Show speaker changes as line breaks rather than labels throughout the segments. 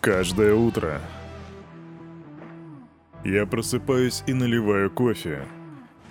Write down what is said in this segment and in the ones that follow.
Каждое утро. Я просыпаюсь и наливаю кофе.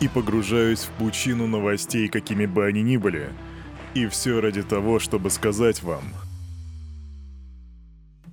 И погружаюсь в пучину новостей, какими бы они ни были. И все ради того, чтобы сказать вам –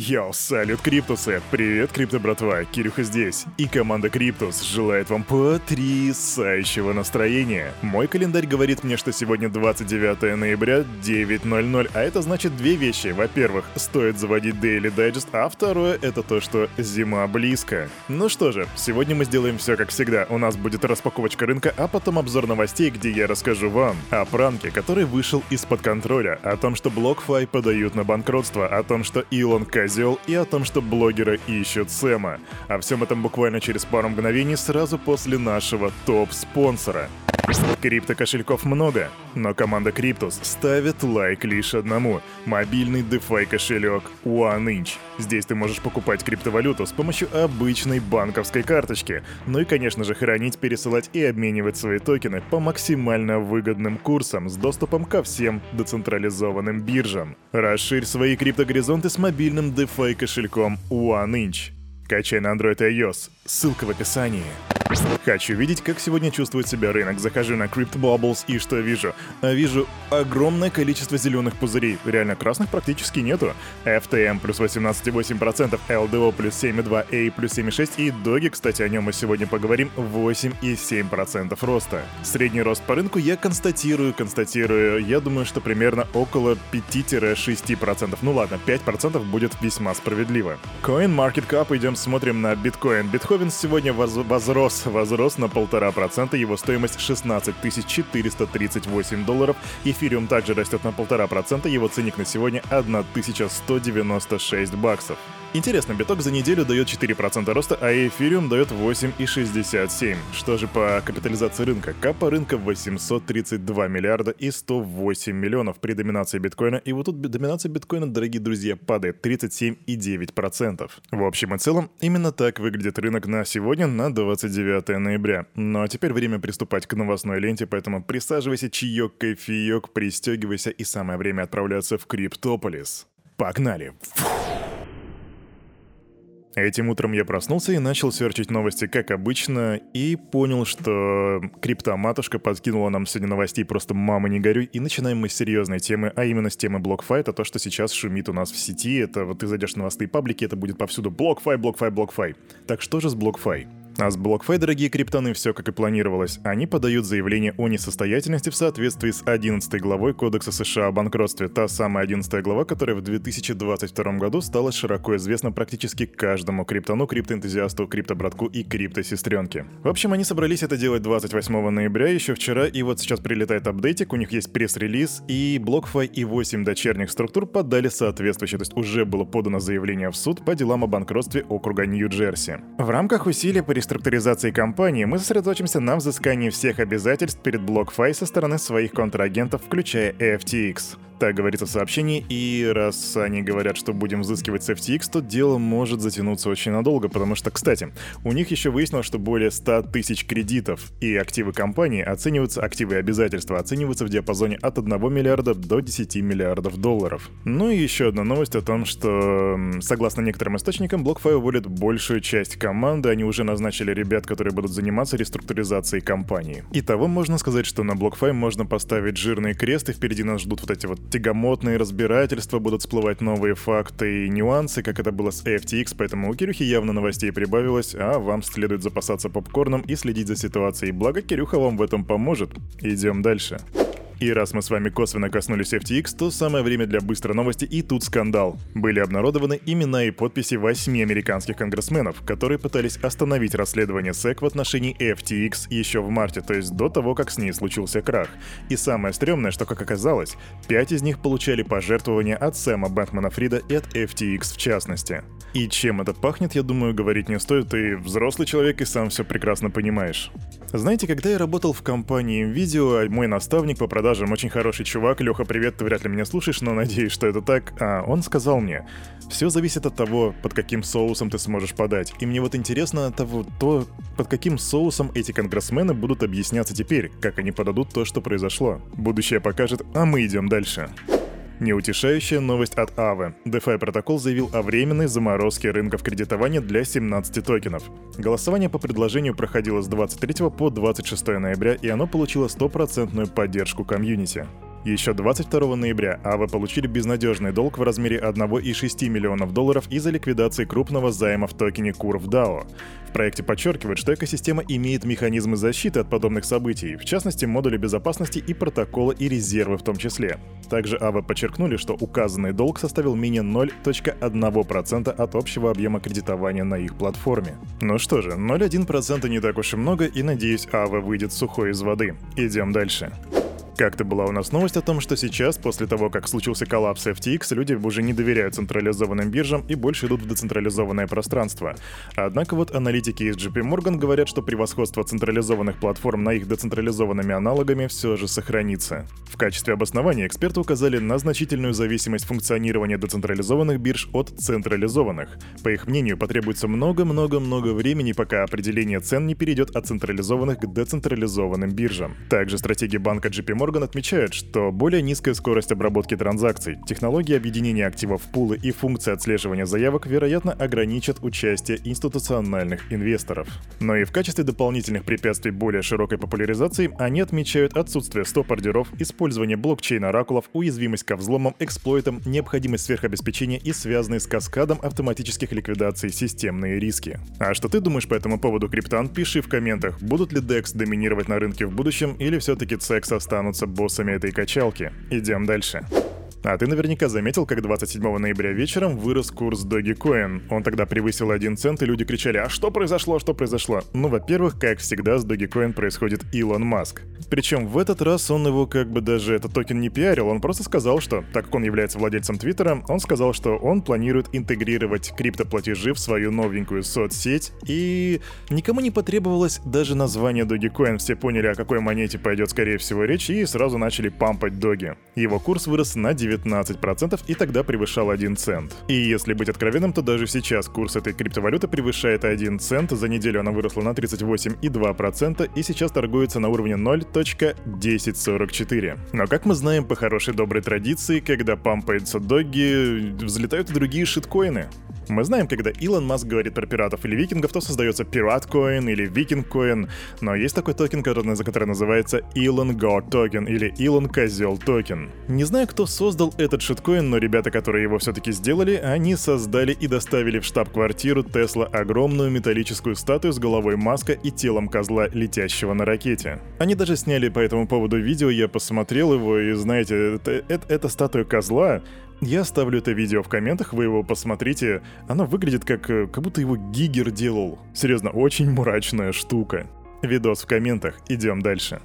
Йоу, салют, Криптусы! Привет, Крипто братва, Кирюха здесь. И команда Криптус желает вам потрясающего настроения. Мой календарь говорит мне, что сегодня 29 ноября, 9.00, а это значит две вещи. Во-первых, стоит заводить Daily Digest, а второе — это то, что зима близко. Ну что же, сегодня мы сделаем все как всегда. У нас будет распаковочка рынка, а потом обзор новостей, где я расскажу вам о пранке, который вышел из-под контроля, о том, что BlockFi подают на банкротство, о том, что Илон К козел и о том, что блогеры ищут Сэма. О всем этом буквально через пару мгновений сразу после нашего топ-спонсора. Крипто-кошельков много, но команда Криптус ставит лайк лишь одному – мобильный DeFi кошелек OneInch. Здесь ты можешь покупать криптовалюту с помощью обычной банковской карточки, ну и, конечно же, хранить, пересылать и обменивать свои токены по максимально выгодным курсам с доступом ко всем децентрализованным биржам. Расширь свои криптогоризонты с мобильным DeFi кошельком OneInch. Качай на Android и iOS. Ссылка в описании. Хочу видеть, как сегодня чувствует себя рынок. Захожу на CryptBubbles и что вижу? А вижу огромное количество зеленых пузырей. Реально красных практически нету. FTM плюс 18,8%, LDO плюс 7,2%, A плюс 7,6% и Доги, кстати, о нем мы сегодня поговорим, 8,7% роста. Средний рост по рынку я констатирую, констатирую. Я думаю, что примерно около 5-6%. Ну ладно, 5% будет весьма справедливо. CoinMarketCap идем смотрим на биткоин. Битховен сегодня воз возрос возрос на полтора процента, его стоимость 16 438 долларов. Эфириум также растет на полтора процента, его ценник на сегодня 1196 баксов. Интересно, биток за неделю дает 4% роста, а эфириум дает 8,67. Что же по капитализации рынка? Капа рынка 832 миллиарда и 108 миллионов при доминации биткоина. И вот тут доминация биткоина, дорогие друзья, падает 37,9%. В общем и целом, именно так выглядит рынок на сегодня, на 29 ноября. Ну а теперь время приступать к новостной ленте, поэтому присаживайся, чаек, кофеек, пристегивайся и самое время отправляться в Криптополис. Погнали! Фух. Этим утром я проснулся и начал серчить новости, как обычно, и понял, что криптоматушка подкинула нам сегодня новостей просто «мама, не горюй», и начинаем мы с серьезной темы, а именно с темы это то, что сейчас шумит у нас в сети, это вот ты зайдешь в новостные паблики, это будет повсюду BlockFi, BlockFi, BlockFi. Так что же с BlockFi? А с BlockFi, дорогие криптоны, все как и планировалось. Они подают заявление о несостоятельности в соответствии с 11 главой Кодекса США о банкротстве. Та самая 11 глава, которая в 2022 году стала широко известна практически каждому криптону, криптоэнтузиасту, криптобратку и криптосестренке. В общем, они собрались это делать 28 ноября, еще вчера, и вот сейчас прилетает апдейтик, у них есть пресс-релиз, и BlockFi и 8 дочерних структур подали соответствующее, то есть уже было подано заявление в суд по делам о банкротстве округа Нью-Джерси. В рамках усилий по реструктуризации компании мы сосредоточимся на взыскании всех обязательств перед BlockFi со стороны своих контрагентов, включая FTX. Так говорится в сообщении, и раз они говорят, что будем взыскивать с FTX, то дело может затянуться очень надолго, потому что, кстати, у них еще выяснилось, что более 100 тысяч кредитов и активы компании оцениваются, активы и обязательства оцениваются в диапазоне от 1 миллиарда до 10 миллиардов долларов. Ну и еще одна новость о том, что, согласно некоторым источникам, BlockFi уволит большую часть команды, они уже назначили ребят, которые будут заниматься реструктуризацией компании. Итого можно сказать, что на BlockFi можно поставить жирный крест, и впереди нас ждут вот эти вот тягомотные разбирательства, будут всплывать новые факты и нюансы, как это было с FTX, поэтому у Кирюхи явно новостей прибавилось, а вам следует запасаться попкорном и следить за ситуацией. Благо Кирюха вам в этом поможет. Идем дальше. И раз мы с вами косвенно коснулись FTX, то самое время для быстрой новости и тут скандал. Были обнародованы имена и подписи восьми американских конгрессменов, которые пытались остановить расследование SEC в отношении FTX еще в марте, то есть до того, как с ней случился крах. И самое стрёмное, что, как оказалось, пять из них получали пожертвования от Сэма Бэнкмана Фрида и от FTX в частности. И чем это пахнет, я думаю, говорить не стоит, ты взрослый человек и сам все прекрасно понимаешь. Знаете, когда я работал в компании Video, мой наставник по продажам очень хороший чувак, Леха, привет, ты вряд ли меня слушаешь, но надеюсь, что это так, а он сказал мне, все зависит от того, под каким соусом ты сможешь подать. И мне вот интересно того, то, под каким соусом эти конгрессмены будут объясняться теперь, как они подадут то, что произошло. Будущее покажет, а мы идем дальше. Неутешающая новость от Aave. DeFi протокол заявил о временной заморозке рынков кредитования для 17 токенов. Голосование по предложению проходило с 23 по 26 ноября, и оно получило стопроцентную поддержку комьюнити. Еще 22 ноября АВА получили безнадежный долг в размере 1,6 миллионов долларов из-за ликвидации крупного займа в токене Curve DAO. В проекте подчеркивают, что экосистема имеет механизмы защиты от подобных событий, в частности модули безопасности и протокола и резервы в том числе. Также АВА подчеркнули, что указанный долг составил менее 0.1% от общего объема кредитования на их платформе. Ну что же, 0,1% не так уж и много, и надеюсь, АВА выйдет сухой из воды. Идем дальше. Как-то была у нас новость о том, что сейчас, после того, как случился коллапс FTX, люди уже не доверяют централизованным биржам и больше идут в децентрализованное пространство. Однако вот аналитики из JP Morgan говорят, что превосходство централизованных платформ на их децентрализованными аналогами все же сохранится. В качестве обоснования эксперты указали на значительную зависимость функционирования децентрализованных бирж от централизованных. По их мнению, потребуется много-много-много времени, пока определение цен не перейдет от централизованных к децентрализованным биржам. Также стратегия банка JP Morgan Морган отмечает, что более низкая скорость обработки транзакций, технологии объединения активов в пулы и функции отслеживания заявок, вероятно, ограничат участие институциональных инвесторов. Но и в качестве дополнительных препятствий более широкой популяризации они отмечают отсутствие стоп-ордеров, использование блокчейн-оракулов, уязвимость ко взломам, эксплойтам, необходимость сверхобеспечения и связанные с каскадом автоматических ликвидаций системные риски. А что ты думаешь по этому поводу, Криптан? Пиши в комментах, будут ли DEX доминировать на рынке в будущем или все-таки CEX останутся становятся боссами этой качалки. Идем дальше. А ты наверняка заметил, как 27 ноября вечером вырос курс Dogecoin. Он тогда превысил 1 цент, и люди кричали «А что произошло? Что произошло?» Ну, во-первых, как всегда, с Dogecoin происходит Илон Маск. Причем в этот раз он его как бы даже этот токен не пиарил, он просто сказал, что, так как он является владельцем Твиттера, он сказал, что он планирует интегрировать криптоплатежи в свою новенькую соцсеть, и никому не потребовалось даже название Dogecoin. Все поняли, о какой монете пойдет, скорее всего, речь, и сразу начали пампать Доги. Его курс вырос на 9 19% и тогда превышал 1 цент. И если быть откровенным, то даже сейчас курс этой криптовалюты превышает 1 цент, за неделю она выросла на 38,2% и сейчас торгуется на уровне 0.1044. Но как мы знаем по хорошей доброй традиции, когда пампаются доги, взлетают и другие шиткоины. Мы знаем, когда Илон Маск говорит про пиратов или викингов, то создается pirate-coin или viking-coin, но есть такой токен, который, который называется Elon Goat токен или Elon Козел токен. Не знаю, кто создал этот шиткоин, но ребята, которые его все-таки сделали, они создали и доставили в штаб-квартиру Тесла огромную металлическую статую с головой Маска и телом козла, летящего на ракете. Они даже сняли по этому поводу видео, я посмотрел его, и знаете, это, это, это статуя козла, я оставлю это видео в комментах, вы его посмотрите. Оно выглядит как, э, как будто его Гигер делал. Серьезно, очень мрачная штука. Видос в комментах, идем дальше.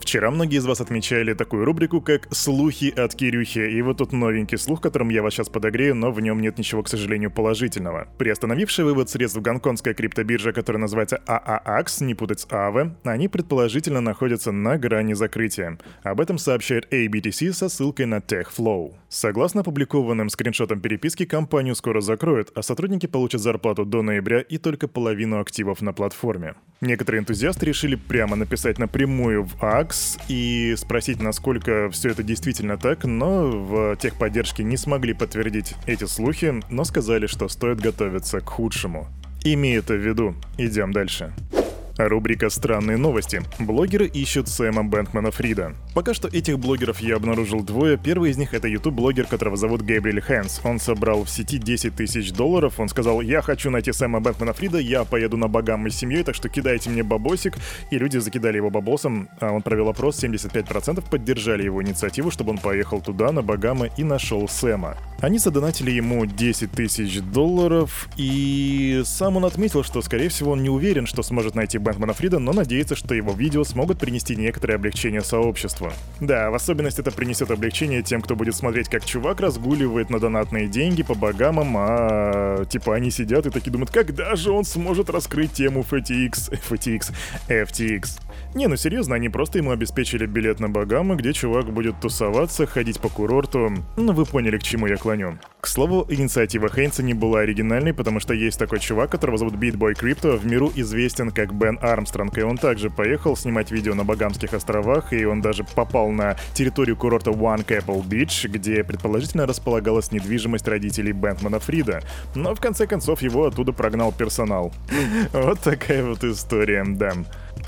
Вчера многие из вас отмечали такую рубрику, как «Слухи от Кирюхи», и вот тут новенький слух, которым я вас сейчас подогрею, но в нем нет ничего, к сожалению, положительного. Приостановивший вывод средств гонконгская криптобиржа, которая называется AAX, не путать с AAVE, они предположительно находятся на грани закрытия. Об этом сообщает ABTC со ссылкой на TechFlow. Согласно опубликованным скриншотам переписки, компанию скоро закроют, а сотрудники получат зарплату до ноября и только половину активов на платформе. Некоторые энтузиасты решили прямо написать напрямую в AAX, и спросить, насколько все это действительно так, но в техподдержке не смогли подтвердить эти слухи, но сказали, что стоит готовиться к худшему. Имей это в виду. Идем дальше. Рубрика «Странные новости». Блогеры ищут Сэма Бэнкмана Фрида. Пока что этих блогеров я обнаружил двое. Первый из них — это YouTube-блогер, которого зовут Гэбриэль Хэнс. Он собрал в сети 10 тысяч долларов. Он сказал, я хочу найти Сэма Бэнкмана Фрида, я поеду на Багамы с семьей, так что кидайте мне бабосик. И люди закидали его бабосом. А он провел опрос, 75% поддержали его инициативу, чтобы он поехал туда, на Багамы, и нашел Сэма. Они задонатили ему 10 тысяч долларов, и сам он отметил, что, скорее всего, он не уверен, что сможет найти Бэнкмана Фрида, но надеется, что его видео смогут принести некоторое облегчение сообществу. Да, в особенности это принесет облегчение тем, кто будет смотреть, как чувак разгуливает на донатные деньги по богамам, а типа они сидят и такие думают, когда же он сможет раскрыть тему FTX, FTX, FTX. Не, ну серьезно, они просто ему обеспечили билет на Багамы, где чувак будет тусоваться, ходить по курорту. Ну вы поняли, к чему я клоню. К слову, инициатива Хейнса не была оригинальной, потому что есть такой чувак, которого зовут Beatboy Crypto, в миру известен как Бен Армстронг, и он также поехал снимать видео на Багамских островах, и он даже попал на территорию курорта One Capel Beach, где предположительно располагалась недвижимость родителей Бэнтмана Фрида. Но в конце концов его оттуда прогнал персонал. Вот такая вот история, да.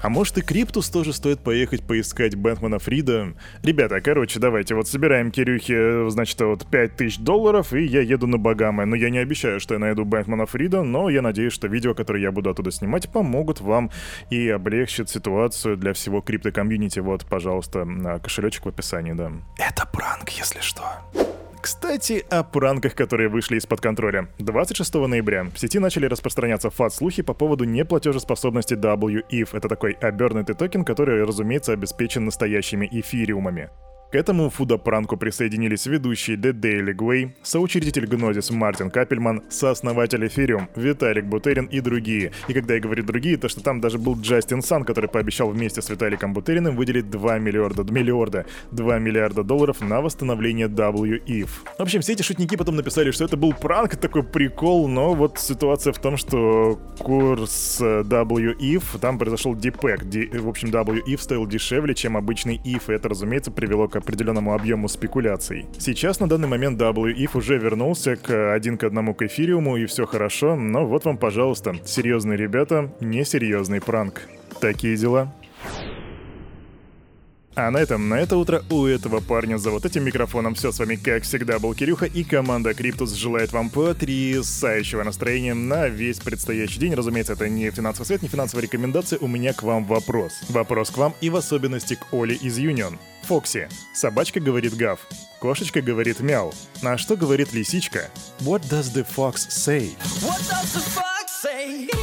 А может и Криптус тоже стоит поехать поискать Бэнкмана-Фрида? Ребята, короче, давайте вот собираем Кирюхе, значит, вот 5000 долларов, и я еду на Багамы. Но я не обещаю, что я найду Бэнкмана-Фрида, но я надеюсь, что видео, которые я буду оттуда снимать, помогут вам и облегчат ситуацию для всего крипто-комьюнити. Вот, пожалуйста, кошелечек в описании, да. Это пранк, если что. Кстати, о пранках, которые вышли из-под контроля. 26 ноября в сети начали распространяться FUD-слухи по поводу неплатежеспособности WETH. Это такой обернутый токен, который, разумеется, обеспечен настоящими эфириумами. К этому фудопранку присоединились ведущий The Daily Gway, соучредитель Гнозис Мартин Капельман, сооснователь Эфириум Виталик Бутерин и другие. И когда я говорю другие, то что там даже был Джастин Сан, который пообещал вместе с Виталиком Бутериным выделить 2 миллиарда, миллиарда, 2 миллиарда долларов на восстановление WEF. В общем, все эти шутники потом написали, что это был пранк, такой прикол, но вот ситуация в том, что курс WEF, там произошел дипэк. В общем, WEF стоил дешевле, чем обычный ETH, и это, разумеется, привело к определенному объему спекуляций. Сейчас на данный момент WEF уже вернулся к один к одному к эфириуму и все хорошо, но вот вам, пожалуйста, серьезные ребята, несерьезный пранк. Такие дела. А на этом, на это утро у этого парня за вот этим микрофоном все с вами, как всегда, был Кирюха, и команда Криптус желает вам потрясающего настроения на весь предстоящий день. Разумеется, это не финансовый совет, не финансовая рекомендация, у меня к вам вопрос. Вопрос к вам и в особенности к Оле из Юнион. Фокси. Собачка говорит гав. Кошечка говорит мяу. А что говорит лисичка? What does the fox say? What does the fox say